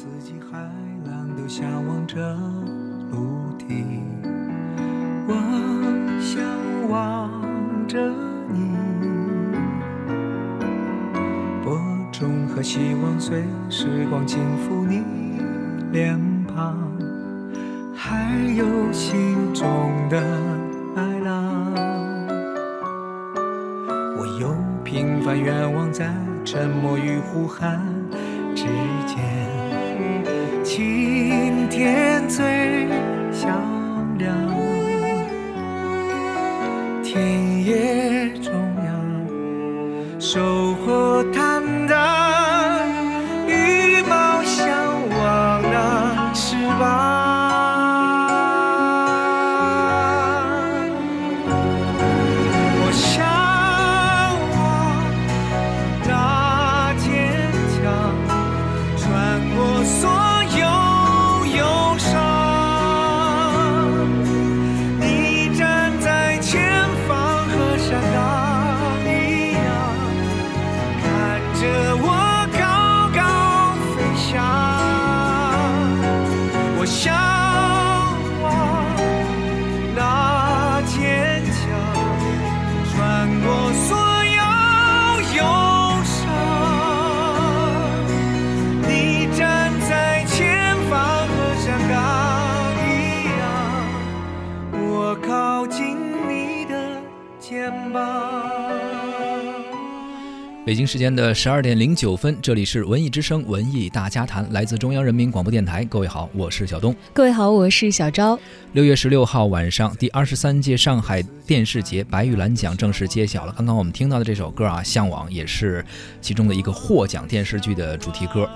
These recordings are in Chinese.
四季海浪都向往着陆地，我向往着你，播种和希望随时光轻抚你脸庞，还有心中的爱浪。我有平凡愿望，在沉默与呼喊之间，今天最响亮，田野中央，京时间的十二点零九分，这里是文艺之声文艺大家谈，来自中央人民广播电台。各位好，我是小东。各位好，我是小昭。六月十六号晚上，第二十三届上海电视节白玉兰奖正式揭晓了。刚刚我们听到的这首歌啊，《向往》也是其中的一个获奖电视剧的主题歌。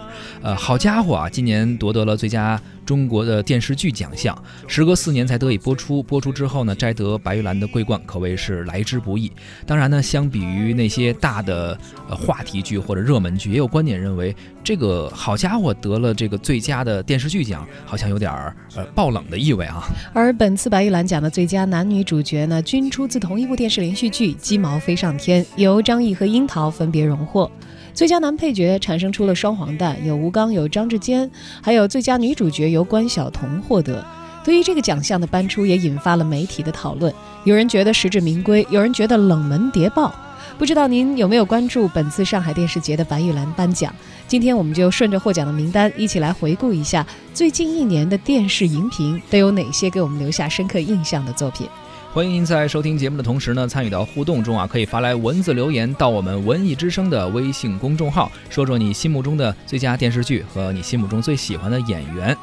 呃，好家伙啊，今年夺得了最佳中国的电视剧奖项，时隔四年才得以播出。播出之后呢，摘得白玉兰的桂冠，可谓是来之不易。当然呢，相比于那些大的呃话题剧或者热门剧，也有观点认为，这个好家伙得了这个最佳的电视剧奖，好像有点儿呃爆冷的意味啊。而本次白玉兰奖的最佳男女主角呢，均出自同一部电视连续剧《鸡毛飞上天》，由张译和樱桃分别荣获。最佳男配角产生出了双黄蛋，有吴刚，有张志坚，还有最佳女主角由关晓彤获得。对于这个奖项的颁出，也引发了媒体的讨论。有人觉得实至名归，有人觉得冷门谍报。不知道您有没有关注本次上海电视节的白玉兰颁奖？今天我们就顺着获奖的名单，一起来回顾一下最近一年的电视荧屏都有哪些给我们留下深刻印象的作品。欢迎您在收听节目的同时呢，参与到互动中啊，可以发来文字留言到我们文艺之声的微信公众号，说说你心目中的最佳电视剧和你心目中最喜欢的演员。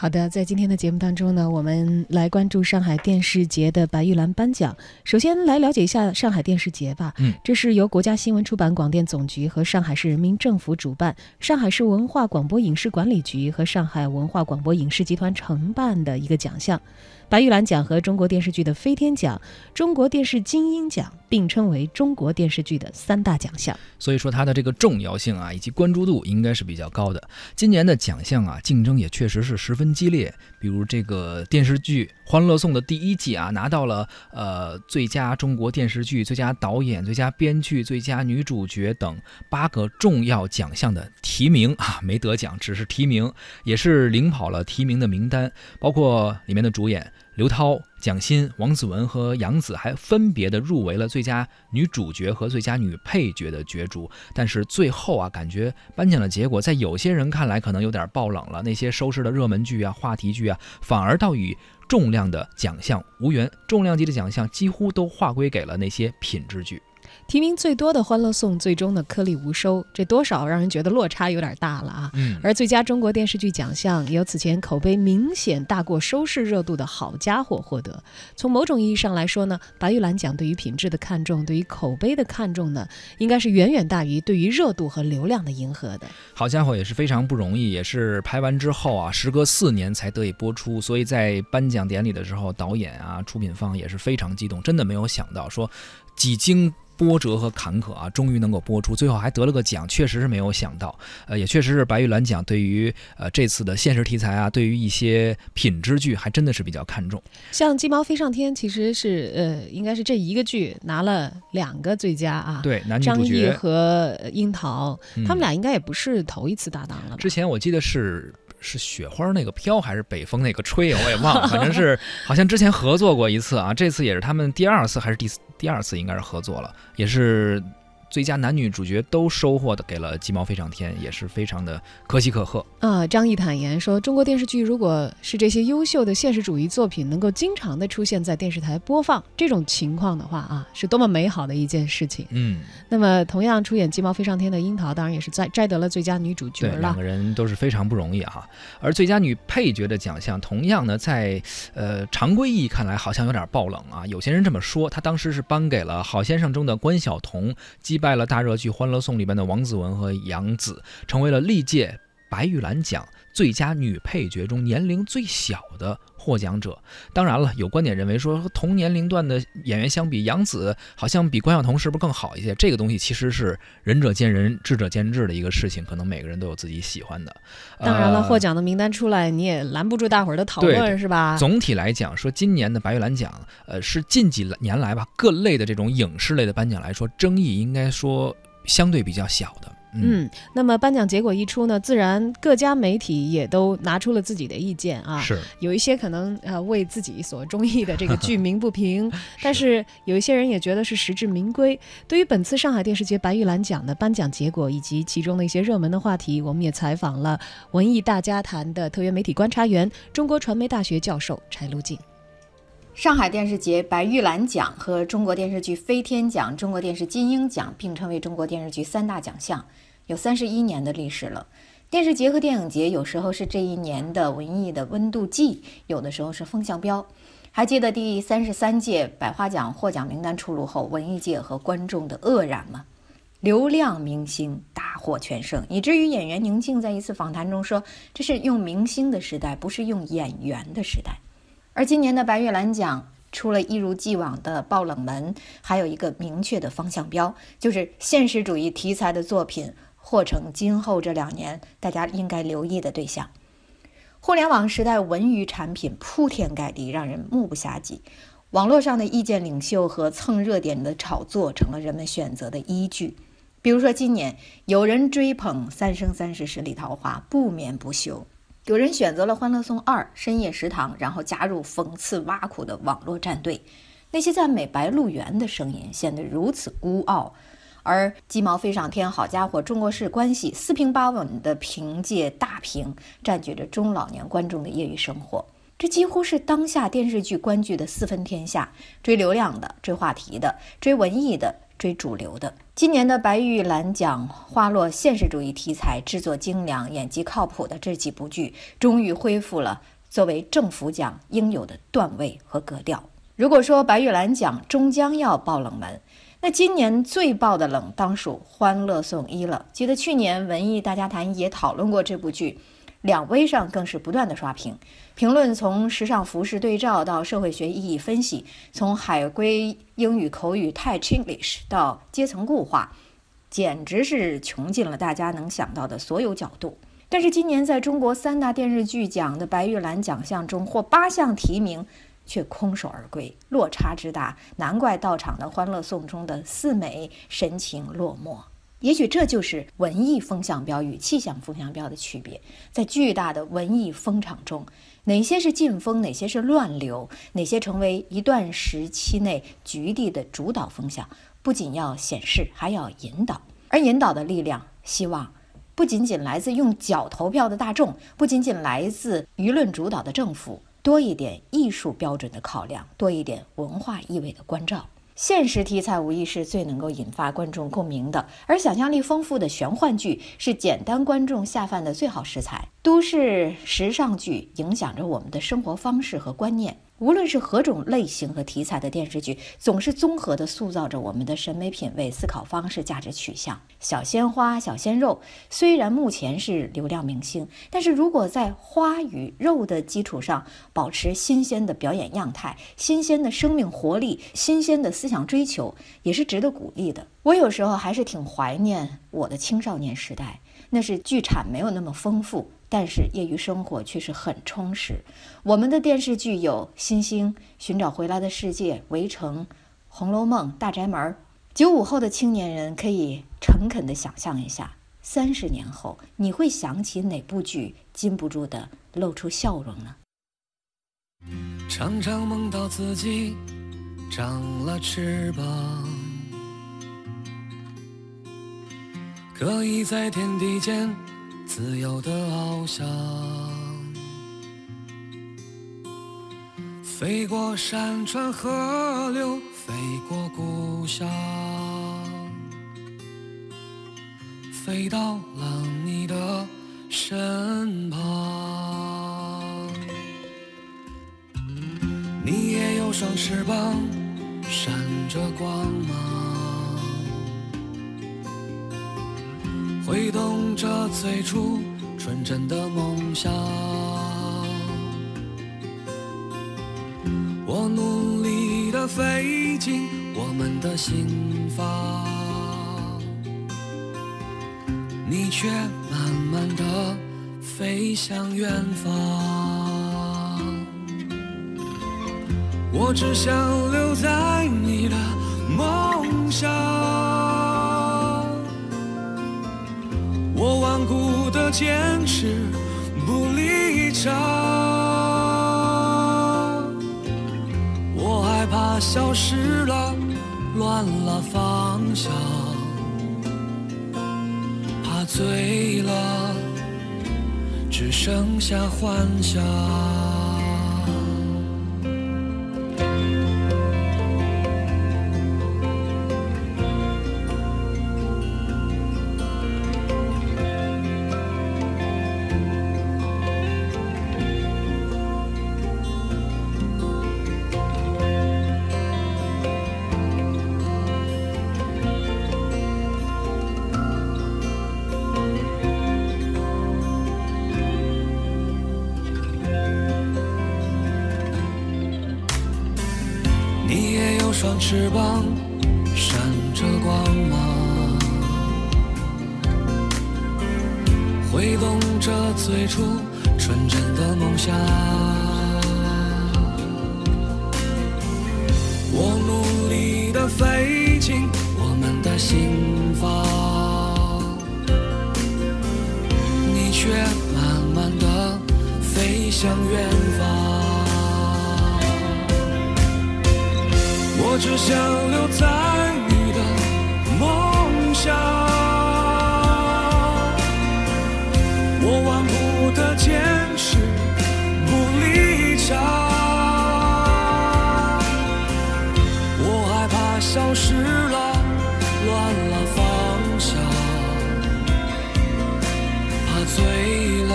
好的，在今天的节目当中呢，我们来关注上海电视节的白玉兰颁奖。首先来了解一下上海电视节吧。嗯，这是由国家新闻出版广电总局和上海市人民政府主办，上海市文化广播影视管理局和上海文化广播影视集团承办的一个奖项。白玉兰奖和中国电视剧的飞天奖、中国电视金鹰奖并称为中国电视剧的三大奖项。所以说它的这个重要性啊，以及关注度应该是比较高的。今年的奖项啊，竞争也确实是十分激烈。比如这个电视剧《欢乐颂》的第一季啊，拿到了呃最佳中国电视剧、最佳导演、最佳编剧、最佳女主角等八个重要奖项的提名啊，没得奖，只是提名，也是领跑了提名的名单，包括里面的主演。刘涛、蒋欣、王子文和杨紫还分别的入围了最佳女主角和最佳女配角的角逐，但是最后啊，感觉颁奖的结果在有些人看来可能有点爆冷了。那些收视的热门剧啊、话题剧啊，反而倒与重量的奖项无缘，重量级的奖项几乎都划归给了那些品质剧。提名最多的《欢乐颂》最终呢颗粒无收，这多少让人觉得落差有点大了啊。嗯，而最佳中国电视剧奖项由此前口碑明显大过收视热度的好家伙获得。从某种意义上来说呢，白玉兰奖对于品质的看重，对于口碑的看重呢，应该是远远大于对于热度和流量的迎合的。好家伙，也是非常不容易，也是拍完之后啊，时隔四年才得以播出，所以在颁奖典礼的时候，导演啊、出品方也是非常激动，真的没有想到说几经。波折和坎坷啊，终于能够播出，最后还得了个奖，确实是没有想到。呃，也确实是白玉兰奖对于呃这次的现实题材啊，对于一些品质剧还真的是比较看重。像《鸡毛飞上天》，其实是呃，应该是这一个剧拿了两个最佳啊。对，男女张译主角和樱桃，嗯他们俩应该也不是头一次搭档了吧？之前我记得是是雪花那个飘还是北风那个吹，我也忘了，反正是 好像之前合作过一次啊，这次也是他们第二次还是第第二次应该是合作了，也是最佳男女主角都收获的给了《鸡毛飞上天》，也是非常的可喜可贺。啊，张译坦言说，中国电视剧如果是这些优秀的现实主义作品能够经常的出现在电视台播放，这种情况的话啊，是多么美好的一件事情。嗯，那么，同样出演《鸡毛飞上天》的樱桃，当然也是摘摘得了最佳女主角了，两个。人都是非常不容易哈。而最佳女配角的奖项，同样呢，在呃常规意义看来好像有点爆冷啊。有些人这么说，他当时是颁给了《好先生》中的关晓彤，击败了大热剧《欢乐颂》里面的王子文和杨紫，成为了历届白玉兰奖最佳女配角中年龄最小的获奖者。当然了，有观点认为说，和同年龄段的演员相比，杨紫好像比关晓彤是不是更好一些？这个东西其实是仁者见仁，智者见智的一个事情，可能每个人都有自己喜欢的。当然了，呃获奖的名单出来，你也拦不住大伙儿的讨论，是吧？总体来讲，说今年的白玉兰奖，呃，是近几年来吧，各类的这种影视类的颁奖来说，争议应该说相对比较小的。嗯，嗯，那么颁奖结果一出呢，自然各家媒体也都拿出了自己的意见啊。是，有一些可能呃为自己所中意的这个剧鸣不平，但是有一些人也觉得是实至名归。对于本次上海电视节白玉兰奖的颁奖结果以及其中的一些热门的话题，我们也采访了文艺大家谈的特约媒体观察员、中国传媒大学教授柴路静。上海电视节白玉兰奖和中国电视剧飞天奖、中国电视金鹰奖并称为中国电视剧三大奖项，有三十一年的历史了。电视节和电影节有时候是这一年的文艺的温度计，有的时候是风向标。还记得第三十三届百花奖获奖名单出炉后，文艺界和观众的愕然吗？流量明星大获全胜，以至于演员宁静在一次访谈中说：“这是用明星的时代，不是用演员的时代。”而今年的白玉兰奖除了一如既往的爆冷门，还有一个明确的方向标，就是现实主义题材的作品或成今后这两年大家应该留意的对象。互联网时代，文娱产品铺天盖地，让人目不暇接。网络上的意见领袖和蹭热点的炒作成了人们选择的依据。比如说，今年有人追捧《三生三世十里桃花》，不眠不休。有人选择了《欢乐颂二》深夜食堂，然后加入讽刺挖苦的网络战队。那些赞美白鹿原的声音显得如此孤傲，而《鸡毛飞上天》好家伙，中国式关系四平八稳的凭借大屏占据着中老年观众的业余生活。这几乎是当下电视剧观剧的四分天下：追流量的、追话题的、追文艺的、追主流的。今年的白玉兰奖花落现实主义题材，制作精良、演技靠谱的这几部剧，终于恢复了作为政府奖应有的段位和格调。如果说白玉兰奖终将要爆冷门，那今年最爆的冷当属《欢乐颂一》了。记得去年文艺大家谈也讨论过这部剧，两微上更是不断的刷屏，评论从时尚服饰对照到社会学意义分析，从海归英语口语太 Chinglish 到阶层固化，简直是穷尽了大家能想到的所有角度。但是今年在中国三大电视剧奖的白玉兰奖项中获八项提名，却空手而归，落差之大，难怪到场的《欢乐颂》中的四美神情落寞。也许这就是文艺风向标与气象风向标的区别。在巨大的文艺风场中，哪些是劲风，哪些是乱流，哪些成为一段时期内局地的主导风向，不仅要显示，还要引导。而引导的力量，希望不仅仅来自用脚投票的大众，不仅仅来自舆论主导的政府，多一点艺术标准的考量，多一点文化意味的关照。现实题材无疑是最能够引发观众共鸣的，而想象力丰富的玄幻剧是简单观众下饭的最好食材。都市时尚剧影响着我们的生活方式和观念。无论是何种类型和题材的电视剧，总是综合地塑造着我们的审美品味、思考方式、价值取向。小鲜花、小鲜肉虽然目前是流量明星，但是如果在花与肉的基础上保持新鲜的表演样态、新鲜的生命活力、新鲜的思想追求，也是值得鼓励的。我有时候还是挺怀念我的青少年时代，那是剧产没有那么丰富。但是业余生活却是很充实。我们的电视剧有《星星寻找回来的世界》《围城》《红楼梦》《大宅门》。九五后的青年人可以诚恳地想象一下，三十年后你会想起哪部剧，禁不住地露出笑容呢？常常梦到自己长了翅膀，可以在天地间。自由的翱翔，飞过山川河流，飞过故乡，飞到了你的身旁。你也有双翅膀，闪着光芒。挥动着最初纯真的梦想，我努力的飞进我们的心房，你却慢慢的飞向远方。我只想留在你的梦乡。坚持不离场，我害怕消失了，乱了方向，怕醉了，只剩下幻想。双翅膀闪着光芒，挥动着最初纯真的梦想。我努力的飞进我们的心房，你却慢慢的飞向远方。我只想留在你的梦乡，我顽固的坚持不离场，我害怕消失了，乱了方向，怕醉了，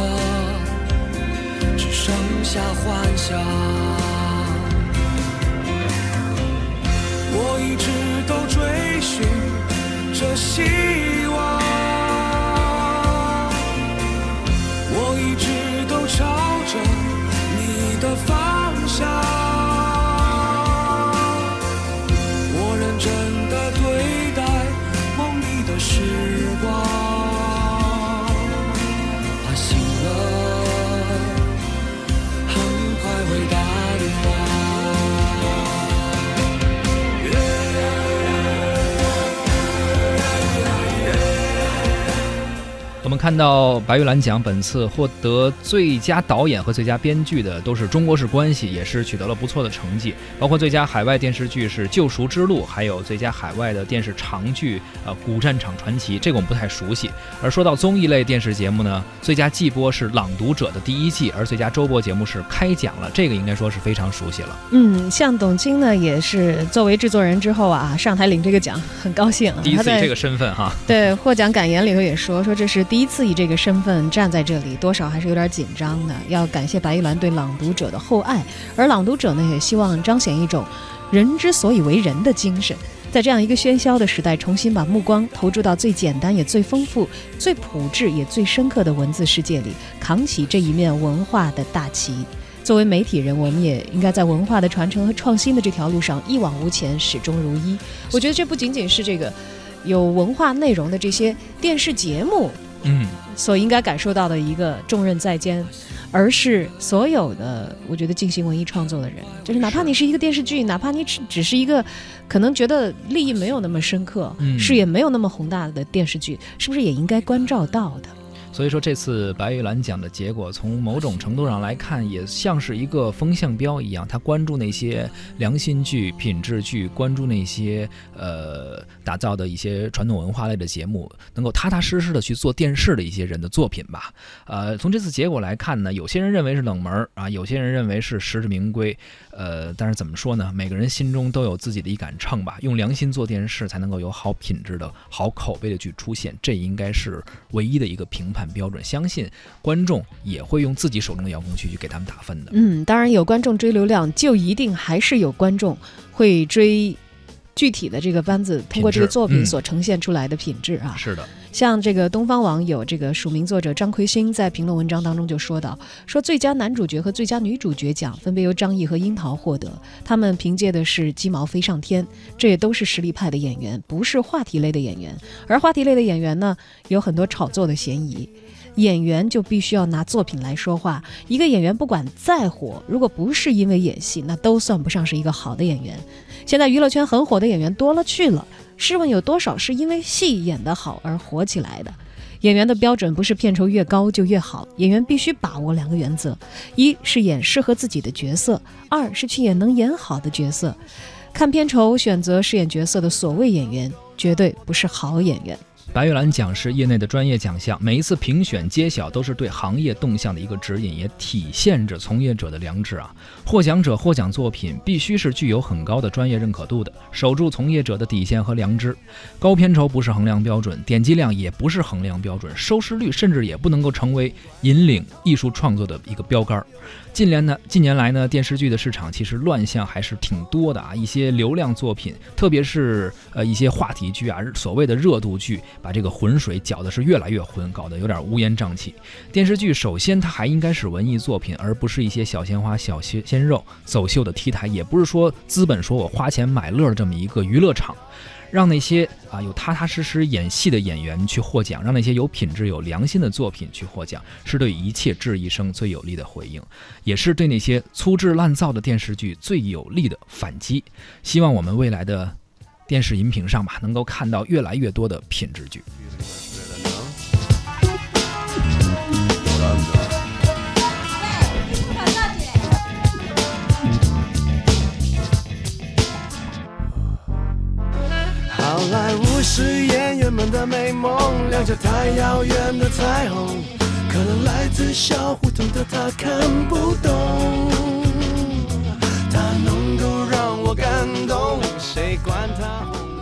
只剩下幻想。我一直都追寻着希望，看到白玉兰奖本次获得最佳导演和最佳编剧的都是中国式关系，也是取得了不错的成绩。包括最佳海外电视剧是《救赎之路》，还有最佳海外的电视长剧呃《古战场传奇》，这个我们不太熟悉。而说到综艺类电视节目呢，最佳季播是《朗读者》的第一季，而最佳周播节目是《开讲了》，这个应该说是非常熟悉了。嗯，像董卿呢，也是作为制作人之后啊，上台领这个奖，很高兴。第一次以这个身份哈，对获奖感言里头也说说这是第一次以这个身份站在这里，多少还是有点紧张的。要感谢白玉兰对《朗读者》的厚爱，而《朗读者》呢，也希望彰显一种人之所以为人的精神，在这样一个喧嚣的时代，重新把目光投注到最简单也最丰富、最朴质也最深刻的文字世界里，扛起这一面文化的大旗。作为媒体人，我们也应该在文化的传承和创新的这条路上一往无前，始终如一。我觉得这不仅仅是这个有文化内容的这些电视节目。嗯，所应该感受到的一个重任在肩，而是所有的我觉得进行文艺创作的人，就是哪怕你是一个电视剧，哪怕你只只是一个可能觉得利益没有那么深刻，视野没有那么宏大的电视剧，是不是也应该关照到的？所以说，这次白玉兰奖的结果，从某种程度上来看，也像是一个风向标一样。他关注那些良心剧、品质剧，关注那些呃打造的一些传统文化类的节目，能够踏踏实实的去做电视的一些人的作品吧。呃，从这次结果来看呢，有些人认为是冷门啊，有些人认为是实至名归。呃，但是怎么说呢？每个人心中都有自己的一杆秤吧。用良心做电视，才能够有好品质的好口碑的剧出现。这应该是唯一的一个评判。标准，相信观众也会用自己手中的遥控器去给他们打分的。嗯，当然有观众追流量，就一定还是有观众会追具体的这个班子通过这个作品所呈现出来的品质啊。是的。像这个东方网有这个署名作者张奎星在评论文章当中就说到，说最佳男主角和最佳女主角奖分别由张译和樱桃获得，他们凭借的是鸡毛飞上天，这也都是实力派的演员，不是话题类的演员。而话题类的演员呢，有很多炒作的嫌疑。演员就必须要拿作品来说话。一个演员不管再火，如果不是因为演戏，那都算不上是一个好的演员。现在娱乐圈很火的演员多了去了，试问有多少是因为戏演得好而火起来的？演员的标准不是片酬越高就越好，演员必须把握两个原则：一是演适合自己的角色，二是去演能演好的角色。看片酬选择饰演角色的所谓演员，绝对不是好演员。白玉兰奖是业内的专业奖项，每一次评选揭晓都是对行业动向的一个指引，也体现着从业者的良知啊。获奖者获奖作品必须是具有很高的专业认可度的，守住从业者的底线和良知。高片酬不是衡量标准，点击量也不是衡量标准，收视率甚至也不能够成为引领艺术创作的一个标杆。近年呢，近年来呢，电视剧的市场其实乱象还是挺多的啊。一些流量作品，特别是呃一些话题剧啊，所谓的热度剧，把这个浑水搅的是越来越浑，搞得有点乌烟瘴气。电视剧首先它还应该是文艺作品，而不是一些小鲜花、小鲜鲜肉走秀的 T 台，也不是说资本说我花钱买乐这么一个娱乐场。让那些啊有踏踏实实演戏的演员去获奖，让那些有品质、有良心的作品去获奖，是对一切质疑声最有力的回应，也是对那些粗制滥造的电视剧最有力的反击。希望我们未来的电视荧屏上吧，能够看到越来越多的品质剧。好莱坞是演员们的美梦，亮着太遥远的彩虹，可能来自小胡同的他看不懂，谁管他。